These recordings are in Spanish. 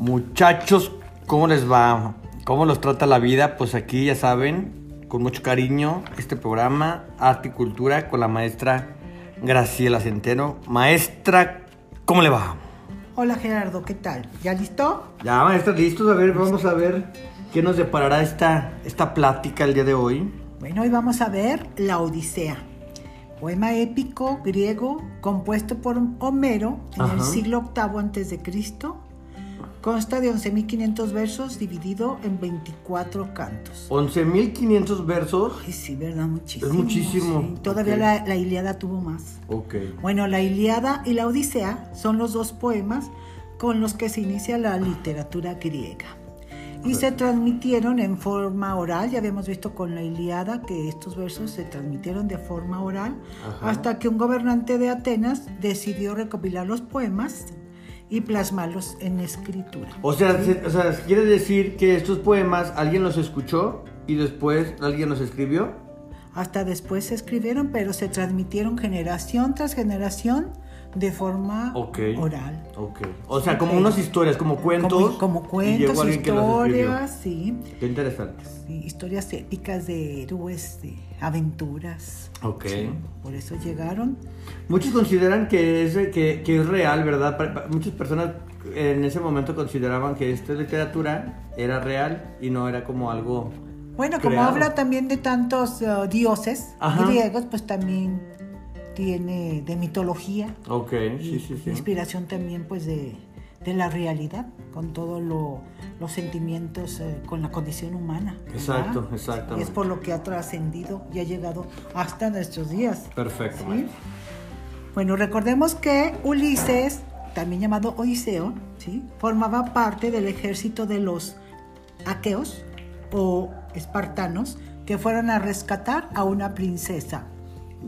Muchachos, ¿cómo les va? ¿Cómo los trata la vida? Pues aquí ya saben, con mucho cariño, este programa Arte y Cultura con la maestra Graciela Centeno. Maestra, ¿cómo le va? Hola Gerardo, ¿qué tal? ¿Ya listo? Ya, maestra, listos. A ver, vamos a ver qué nos deparará esta, esta plática el día de hoy. Bueno, hoy vamos a ver La Odisea, poema épico griego compuesto por Homero en el siglo VIII antes de Cristo. Consta de 11.500 versos dividido en 24 cantos. 11.500 versos. Ay, sí, ¿verdad? Muchísimo. Es muchísimo. sí. Todavía Ok. la, la Ilíada tuvo más. Ok. Bueno, la Ilíada y la Odisea son los dos poemas con los que se inicia la literatura griega. Y se transmitieron en forma oral, ya habíamos visto con la Ilíada que estos versos se transmitieron de forma oral, Ajá. hasta que un gobernante de Atenas decidió recopilar los poemas y plasmarlos en escritura. O sea, se- o sea, quiere decir que estos poemas alguien los escuchó y después alguien los escribió. Hasta después se escribieron, pero se transmitieron generación tras generación de forma Ok. oral. Ok. O sea, como unas historias, como cuentos. Como, como y cuentos, que escribió. historias, sí, Qué interesante. sí, historias épicas de héroes, de aventuras. Ok. Sí, por eso llegaron. Muchos consideran que es, que, que es real, ¿verdad? Pa- pa- Muchas personas en ese momento consideraban que esta literatura era real y no era como algo... Bueno, como Creado. habla también de tantos uh, dioses Ajá. griegos, pues también tiene de mitología. Ok, sí, sí, sí. Inspiración también pues de, de la realidad, con todos los sentimientos, eh, con la condición humana. ¿verdad? Exacto, exactamente. Y es por lo que ha trascendido y ha llegado hasta nuestros días. Perfecto. ¿sí? Bueno, recordemos que Ulises, también llamado Odiseo, ¿sí? formaba parte del ejército de los aqueos o espartanos que fueron a rescatar a una princesa.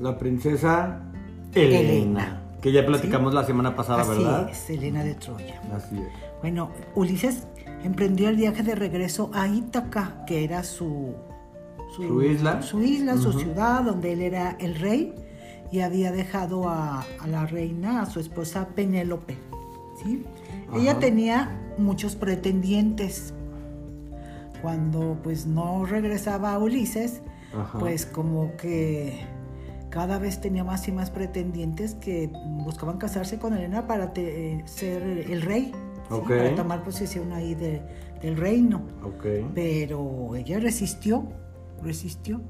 La princesa Elena. Elena. Que ya platicamos la semana pasada, Así ¿verdad? es, Helena de Troya. Así es. Bueno, Ulises emprendió el viaje de regreso a Ítaca, que era su, Su isla. su, isla, su ciudad, donde él era el rey y había dejado a, a la reina, a su esposa Penélope. ¿sí? Ella tenía muchos pretendientes. Cuando pues no regresaba a Ulises, Ajá. pues como que cada vez tenía más y más pretendientes que buscaban casarse con Elena para te- eh, ser el rey, para tomar posesión ahí de- del reino. Pero ella resistió, resistió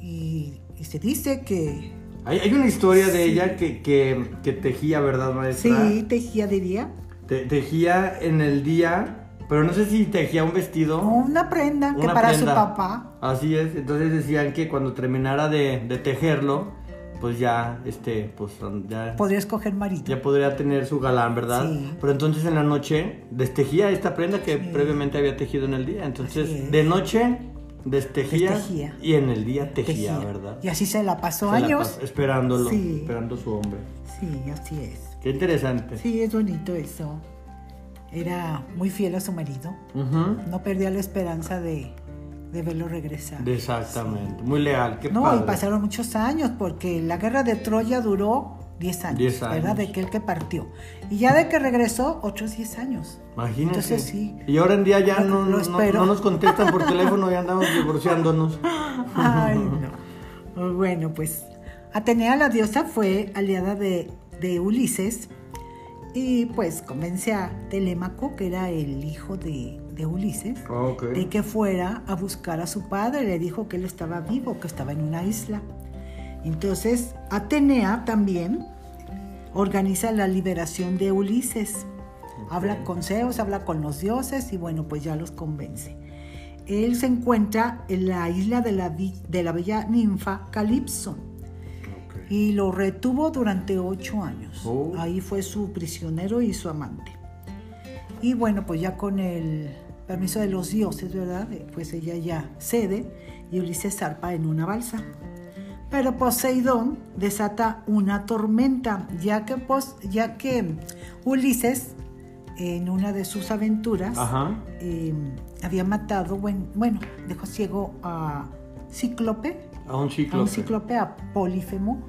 y, y se dice que Hay, hay una historia de ella que, que, que tejía, ¿verdad, maestra? sí, tejía de día Te- tejía en el día, pero no sé si tejía un vestido. una prenda que para prenda. su papá. Así es, entonces decían que cuando terminara de, de tejerlo, pues ya, este, pues ya, Podría escoger marido. ya podría tener su galán, ¿verdad? Sí. Pero entonces en la noche destejía esta prenda que Sí. previamente había tejido en el día. Entonces, de noche destejía, Destejía. y en el día tejía, Tejía. ¿verdad? Y así se la pasó Se la años. esperándolo, Sí. esperando su hombre. Sí, así es. Qué interesante. Sí, es bonito eso. Era muy fiel a su marido. Ujú. No perdía la esperanza de, de verlo regresar. Exactamente, muy leal, qué no, padre. y pasaron muchos años porque la guerra de Troya duró 10 años, 10 años. ¿verdad? De aquel que partió. Y ya de que regresó, otros 10 años. Imagínate. Entonces, sí. Y ahora en día ya no, no- espero. no nos contestan por teléfono y andamos divorciándonos. Ay, no. Bueno, pues Atenea, la diosa, fue aliada de, de Ulises y pues convence a Telémaco, que era el hijo de, de Ulises, Ok. de que fuera a buscar a su padre. Le dijo que él estaba vivo, que estaba en una isla. Entonces, Atenea también organiza la liberación de Ulises. Habla con Zeus, habla con los dioses y bueno, pues ya los convence. Él se encuentra en la isla de la, de la bella ninfa Calipso y lo retuvo durante ocho años. Oh. Ahí fue su prisionero y su amante. Y bueno, pues ya con el permiso de los dioses, ¿verdad? Eh, Pues ella ya cede y Ulises zarpa en una balsa. Pero Poseidón desata una tormenta, ya que, Pos- ya que Ulises, en una de sus aventuras, eh, había matado, buen- bueno, dejó ciego a Cíclope, A un a un cíclope. cíclope, a Polífemo,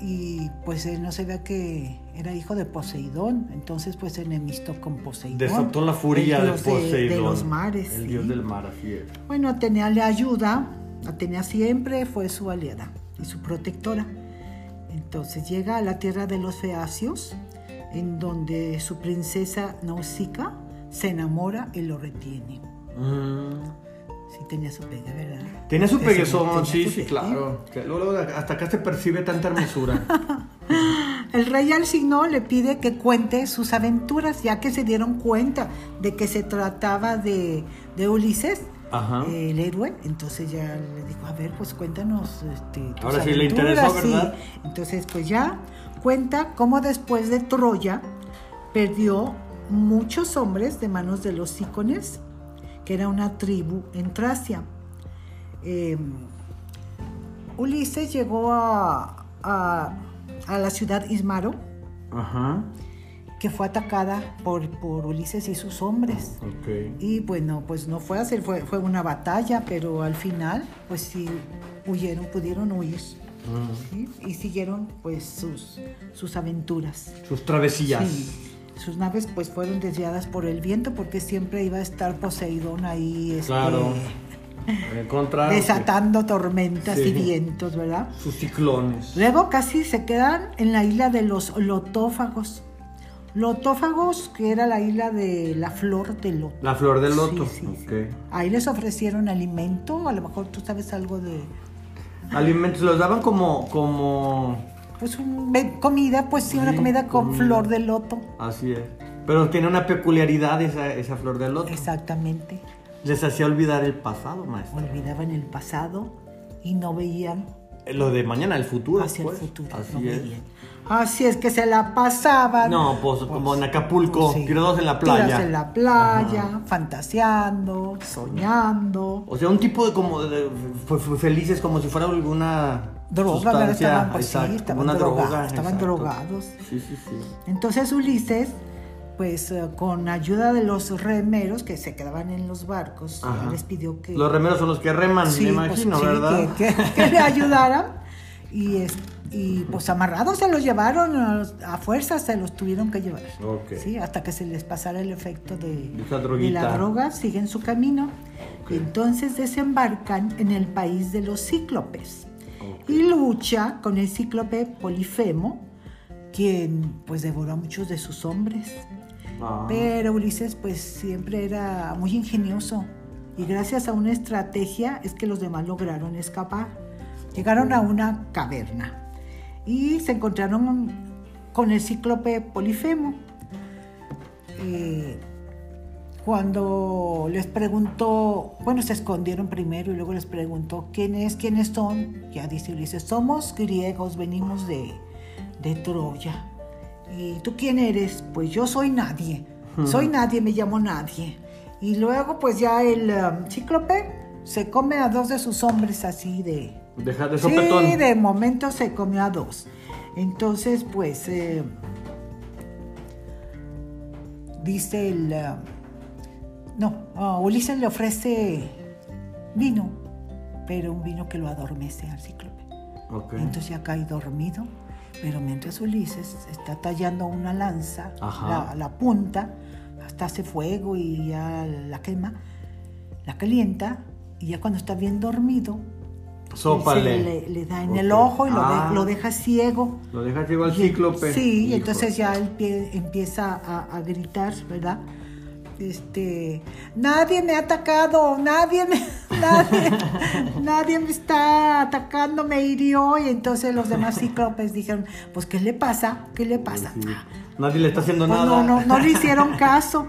y pues él no sabía que era hijo de Poseidón, entonces pues se enemistó con Poseidón. Desató la furia de Poseidón. De, los mares. El sí. dios del mar, así es. Bueno, Atenea le ayuda, Atenea siempre fue su aliada y su protectora. Entonces llega a la tierra de los feacios, en donde su princesa Nausicaa se enamora y lo retiene. Mm. Sí tenía su pegue, ¿verdad? Tenía su peguezón, sí, su sí, pegue. claro. Luego, hasta acá se percibe tanta hermosura. El rey Alcino le pide que cuente sus aventuras, ya que se dieron cuenta de que se trataba de, de Ulises, Ajá. eh, el héroe. Entonces ya le dijo, a ver, pues cuéntanos este, tus Ahora sí le aventuras", interesó, sí. ¿verdad? Entonces, pues ya cuenta cómo después de Troya perdió muchos hombres de manos de los Sícones, que era una tribu en Tracia. Eh, Ulises llegó a, a- a la ciudad Ismaro, Ajá. que fue atacada por, por Ulises y sus hombres. Ok. Y bueno, pues no fue así, fue, fue una batalla, pero al final, pues sí, huyeron, pudieron huir. ¿sí? Y siguieron pues sus, sus aventuras. Sus travesías. Sí. Sus naves pues fueron desviadas por el viento porque siempre iba a estar Poseidón ahí este, Claro. Contra. desatando tormentas Sí. y vientos, ¿verdad? Sus ciclones. Luego casi se quedan en la isla de los lotófagos. Lotófagos, que era la isla de la flor de loto. La flor del loto. Sí, sí, sí. Ok. Ahí les ofrecieron alimento, a lo mejor tú sabes algo de... Alimentos los daban como. como. Pues un- ve- comida, pues sí, una Sí, comida con comida. flor de loto. Así es. Pero tiene una peculiaridad esa, esa flor del loto. Exactamente. Les hacía olvidar el pasado, maestro. Olvidaban el pasado y no veían Lo de mañana, el futuro. hacia pues. el futuro. Así no es. Así es que se la pasaban. No, pues, como en Acapulco, sí. tirados en la playa. Tirados en la playa, fantaseando, soñando. O sea, un tipo de como de, felices como si fuera alguna Droga, ¿verdad? Estaban, pues, sí, exacto, estaban droga, estaban drogados. Sí, sí, sí. Entonces Ulises, pues eh, con ayuda de los remeros que se quedaban en los barcos, Ajá. les pidió que... Los remeros son los que reman, Sí, me pues, imagino, ¿verdad? Que, que- que le ayudaran. Y, es- y pues amarrados se los llevaron, a, fuerza se los tuvieron que llevar. Ok. Sí, hasta que se les pasara el efecto de, De la droga, siguen su camino. Ok. Y entonces desembarcan en el país de los cíclopes. Y lucha con el cíclope Polifemo, quien pues devoró a muchos de sus hombres. Ah, Pero Ulises pues siempre era muy ingenioso y gracias a una estrategia es que los demás lograron escapar. Llegaron a una caverna y se encontraron con el cíclope Polifemo. Eh, cuando les preguntó, bueno, se escondieron primero y luego les preguntó quién es, quiénes son. Ya dice Ulises, somos griegos, venimos de, de Troya. ¿Y tú quién eres? Pues yo soy nadie. Soy nadie, me llamo nadie. Y luego pues ya el um, cíclope se come a dos de sus hombres así de... Deja de sopetón. Sí, de momento se comió a dos. Entonces pues eh, dice el... uh, no, Ulises le ofrece vino, pero un vino que lo adormece al cíclope. Entonces ya cae dormido, pero mientras Ulises está tallando una lanza, la, la punta, hasta hace fuego y ya la quema, la calienta, y ya cuando está bien dormido, Sópale. se le, le da en el ojo y lo, de- Ah. lo deja ciego. Lo dejas igual Y- cíclope. Sí, Hijo. entonces ya él pie- empieza a, a gritar, ¿verdad? Este, nadie me ha atacado, nadie me, nadie, nadie me está atacando, me hirió. Y entonces los demás cíclopes dijeron, pues, ¿qué le pasa? ¿Qué le pasa? Sí. Nadie le está haciendo Pues nada. no, no, no le hicieron caso.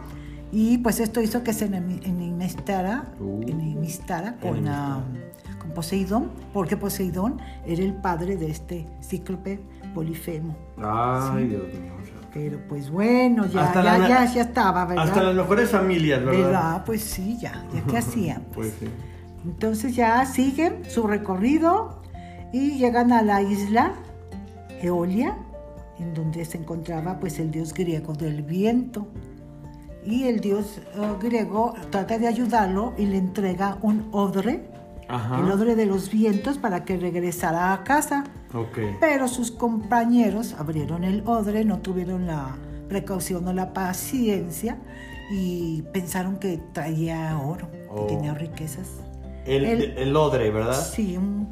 Y pues esto hizo que se enemi- enemistara, Uh. enemistara con, Enemistara. ah, con Poseidón, porque Poseidón era el padre de este cíclope Polifemo. Ay, Dios mío. Pero pues bueno, ya, ya, la- ya, ya estaba, ¿verdad? Hasta las mejores familias, ¿verdad? ¿Verdad? Pues sí, ya, ya qué hacían. Pues sí. Entonces ya siguen su recorrido y llegan a la isla Eolia, en donde se encontraba pues el dios griego del viento. Y el dios eh, griego trata de ayudarlo y le entrega un odre, Ajá. el odre de los vientos, para que regresara a casa. Pero sus compañeros abrieron el odre, no tuvieron la precaución o la paciencia y pensaron que traía oro, que Oh. tenía riquezas. El, El- el odre, ¿verdad? Sí, un,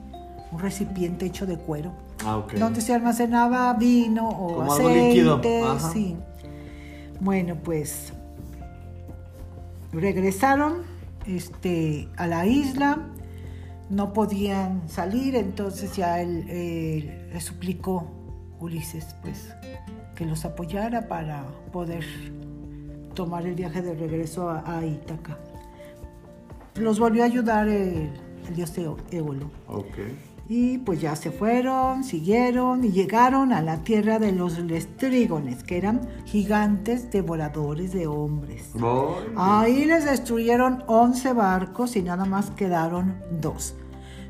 un recipiente hecho de cuero, Ah, ok. donde se almacenaba vino o Como algo líquido, ajá. Sí. Bueno, pues regresaron este, a la isla, no podían salir, entonces ya él, él le suplicó Ulises pues que los apoyara para poder tomar el viaje de regreso a, a Ítaca. Los volvió a ayudar el, dios Éolo. Ok. Y pues ya se fueron, siguieron y llegaron a la tierra de los lestrígones, que eran gigantes devoradores de hombres. Ahí les destruyeron 11 barcos y nada más quedaron dos.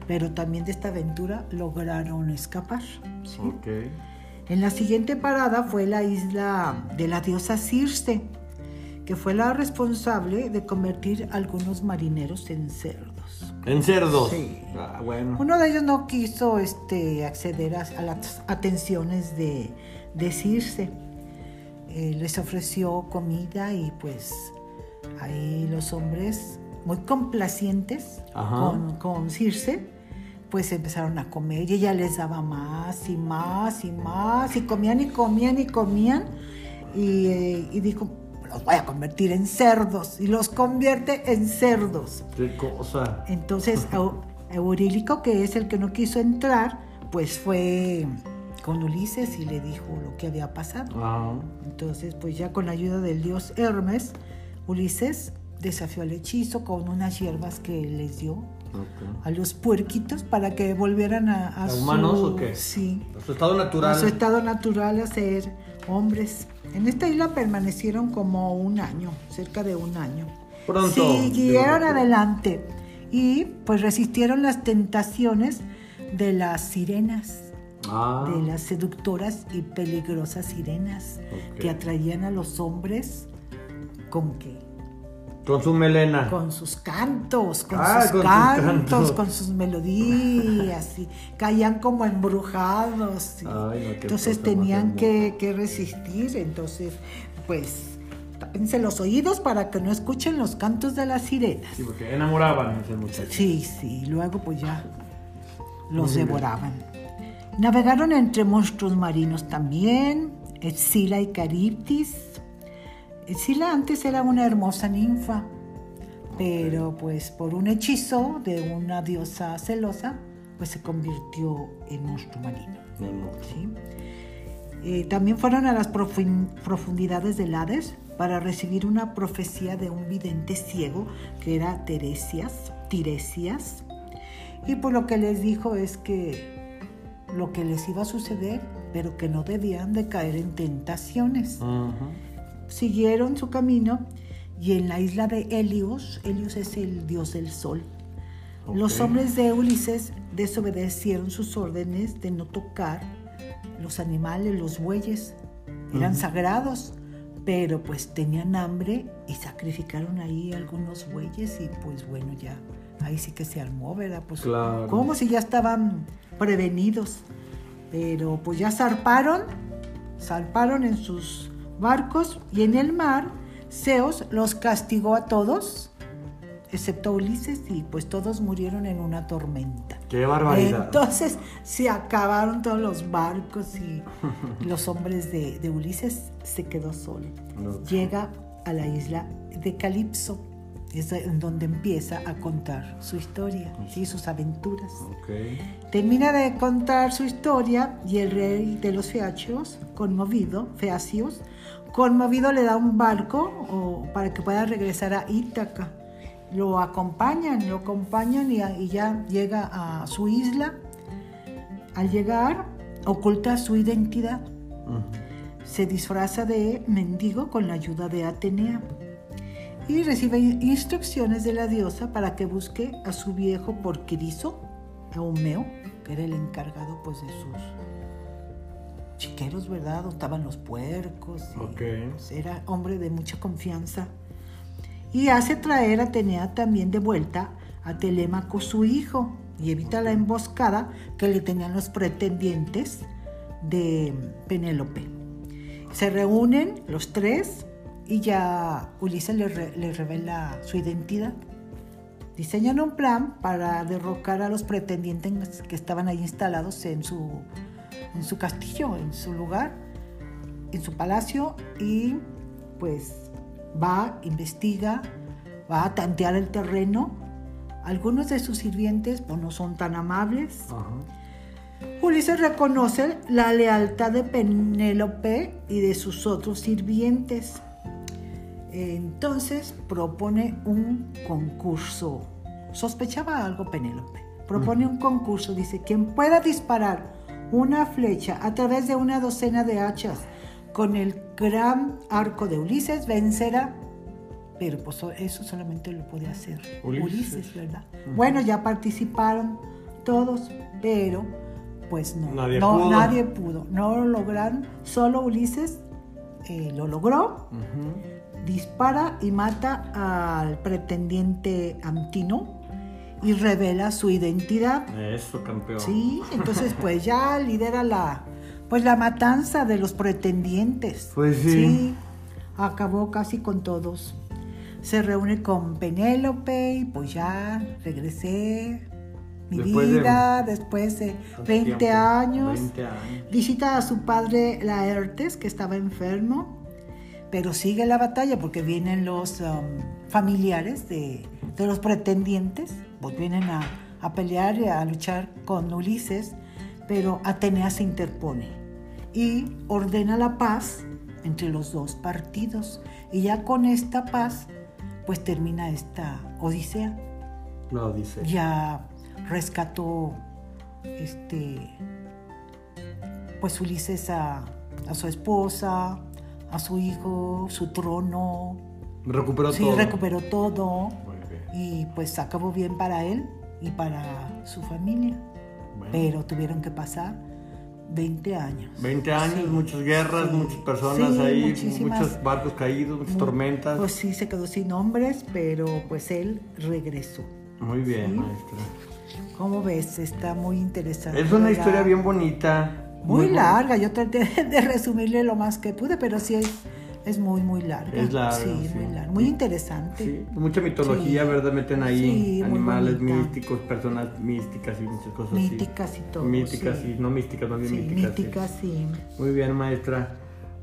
Pero también de esta aventura lograron escapar. En la siguiente parada fue la isla de la diosa Circe, que fue la responsable de convertir a algunos marineros en cerdos. En cerdos. Sí. Ah, bueno. Uno de ellos no quiso este, acceder a, a las atenciones de, de Circe. Eh, les ofreció comida y pues ahí los hombres muy complacientes con, con Circe pues empezaron a comer y ella les daba más y más y más y comían y comían y comían y, eh, y dijo los voy a convertir en cerdos y los convierte en cerdos. Qué cosa. Entonces, Eu- Eurílico, que es el que no quiso entrar, pues fue con Ulises y le dijo lo que había pasado. Ajá. Entonces, pues ya con la ayuda del dios Hermes, Ulises desafió al hechizo con unas hierbas que les dio A los puerquitos para que volvieran a, a ¿A su- humanos o qué? Sí, Su estado natural. a su estado natural a ser hombres. En esta isla permanecieron como un año, cerca de un año. Pronto. Siguieron adelante y pues resistieron las tentaciones de las sirenas, Ah. de las seductoras y peligrosas sirenas que atraían a los hombres con qué? Con su melena. Con sus cantos, con Ah, sus con cantos, cantos. con sus melodías, y caían como embrujados. y Ay, no, entonces tenían que, que resistir, entonces, pues, tápense los oídos para que no escuchen los cantos de las sirenas. Sí, porque enamoraban a ese muchacho. Sí, sí, luego pues ya los devoraban. Navegaron entre monstruos marinos también, Escila y Cariptis. Escila antes era una hermosa ninfa, pero pues por un hechizo de una diosa celosa, pues se convirtió en monstruo marino. Eh, también fueron a las profun- profundidades del Hades para recibir una profecía de un vidente ciego que era Teresias, Tiresias. Y pues lo que les dijo es que lo que les iba a suceder, pero que no debían de caer en tentaciones. Siguieron su camino y en la isla de Helios, Helios es el dios del sol, los hombres de Ulises desobedecieron sus órdenes de no tocar los animales, los bueyes. Eran sagrados, pero pues tenían hambre y sacrificaron ahí algunos bueyes y pues bueno, ya ahí sí que se armó, ¿verdad? Pues Claro. como si ya estaban prevenidos. Pero pues ya zarparon, zarparon en sus barcos y en el mar Zeus los castigó a todos, excepto Ulises, y pues todos murieron en una tormenta. Qué barbaridad. Entonces se acabaron todos los barcos y los hombres de, de Ulises se quedó solo. No. Llega a la isla de Calipso, es en donde empieza a contar su historia y sus aventuras. Termina de contar su historia y el rey de los feacios, conmovido, feacios, conmovido le da un barco o- para que pueda regresar a Ítaca. Lo acompañan, lo acompañan y, y ya llega a su isla. Al llegar, oculta su identidad. Se disfraza de mendigo con la ayuda de Atenea y recibe instrucciones de la diosa para que busque a su viejo porquerizo, Eumeo, que era el encargado pues de sus chiqueros, ¿verdad? Estaban los puercos. y, Ok. pues, era hombre de mucha confianza. Y hace traer a Atenea también de vuelta a Telémaco, su hijo, y evita la emboscada que le tenían los pretendientes de Penélope. Se reúnen los tres y ya Ulises le, re- le revela su identidad. Diseñan un plan para derrocar a los pretendientes que estaban ahí instalados en su, en su castillo, en su lugar, en su palacio y pues va, investiga, va a tantear el terreno. Algunos de sus sirvientes pues, no son tan amables. Ajá. Ulises reconoce la lealtad de Penélope y de sus otros sirvientes. Entonces propone un concurso. Sospechaba algo Penélope. Propone un concurso. Dice, quien pueda disparar una flecha a través de una docena de hachas con el gran arco de Ulises vencerá. Pero pues eso solamente lo podía hacer Ulises. Ulises, ¿verdad? Bueno, ya participaron todos, pero pues no, Nadie no, pudo. nadie pudo, no lo lograron, solo Ulises eh, lo logró, dispara y mata al pretendiente Amtino y revela su identidad. Eso, campeón. Sí, entonces pues ya lidera la pues la matanza de los pretendientes. Pues sí. acabó casi con todos. Se reúne con Penélope y pues ya regresé mi Después de- vida después de Tanto 20 tiempo. años. 20 años. Visita a su padre Laertes, que estaba enfermo, pero sigue la batalla porque vienen los um, familiares de, de los pretendientes, pues vienen a, a pelear y a luchar con Ulises, pero Atenea se interpone y ordena la paz entre los dos partidos. Y ya con esta paz, pues termina esta odisea Lo dice. ya rescató este pues Ulises a, a su esposa, a su hijo, su trono. Recuperó Sí, todo. recuperó todo. Y pues acabó bien para él y para su familia. Bueno. Pero tuvieron que pasar 20 años. 20 años, Sí, muchas guerras, sí, muchas personas sí, ahí, muchos barcos caídos, muchas Mu- tormentas. Pues sí, se quedó sin hombres, pero pues él regresó. Muy bien, maestra. ¿Cómo ves? Está muy interesante. Es una historia bien bonita. Muy bu- larga, yo traté de resumirle lo más que pude, pero sí es, es muy, muy larga. Es larga, Sí, sí. muy larga. Muy interesante. Sí, mucha mitología. ¿verdad? Meten ahí animales místicos, personas místicas y muchas cosas Míticas y todo. Míticas y no místicas, más bien míticas. míticas, sí. Muy bien, maestra.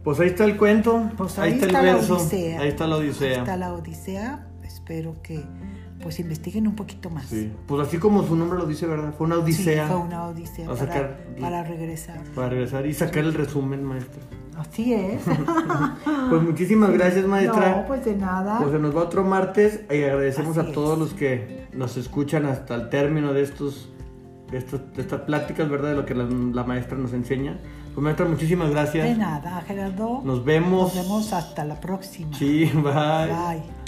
Pues ahí está el cuento, Pues ahí, ahí está, está el la Odisea. ahí está la Odisea. Está la Odisea. Espero que pues investiguen un poquito más. Sí. Pues así como su nombre lo dice, ¿verdad? Fue una Sí, odisea fue una odisea para, sacar- para regresar. para regresar y sacar el resumen, maestra. Así es. Pues muchísimas gracias, maestra. No, pues de nada. Pues se nos va otro martes y agradecemos Así a todos es. los que nos escuchan hasta el término de estos de, estos- de estas pláticas, ¿verdad? De lo que la, la maestra nos enseña. Pues maestra, muchísimas de gracias. nada, Gerardo. Nos vemos. Nos vemos hasta la próxima. Sí, bye. Bye.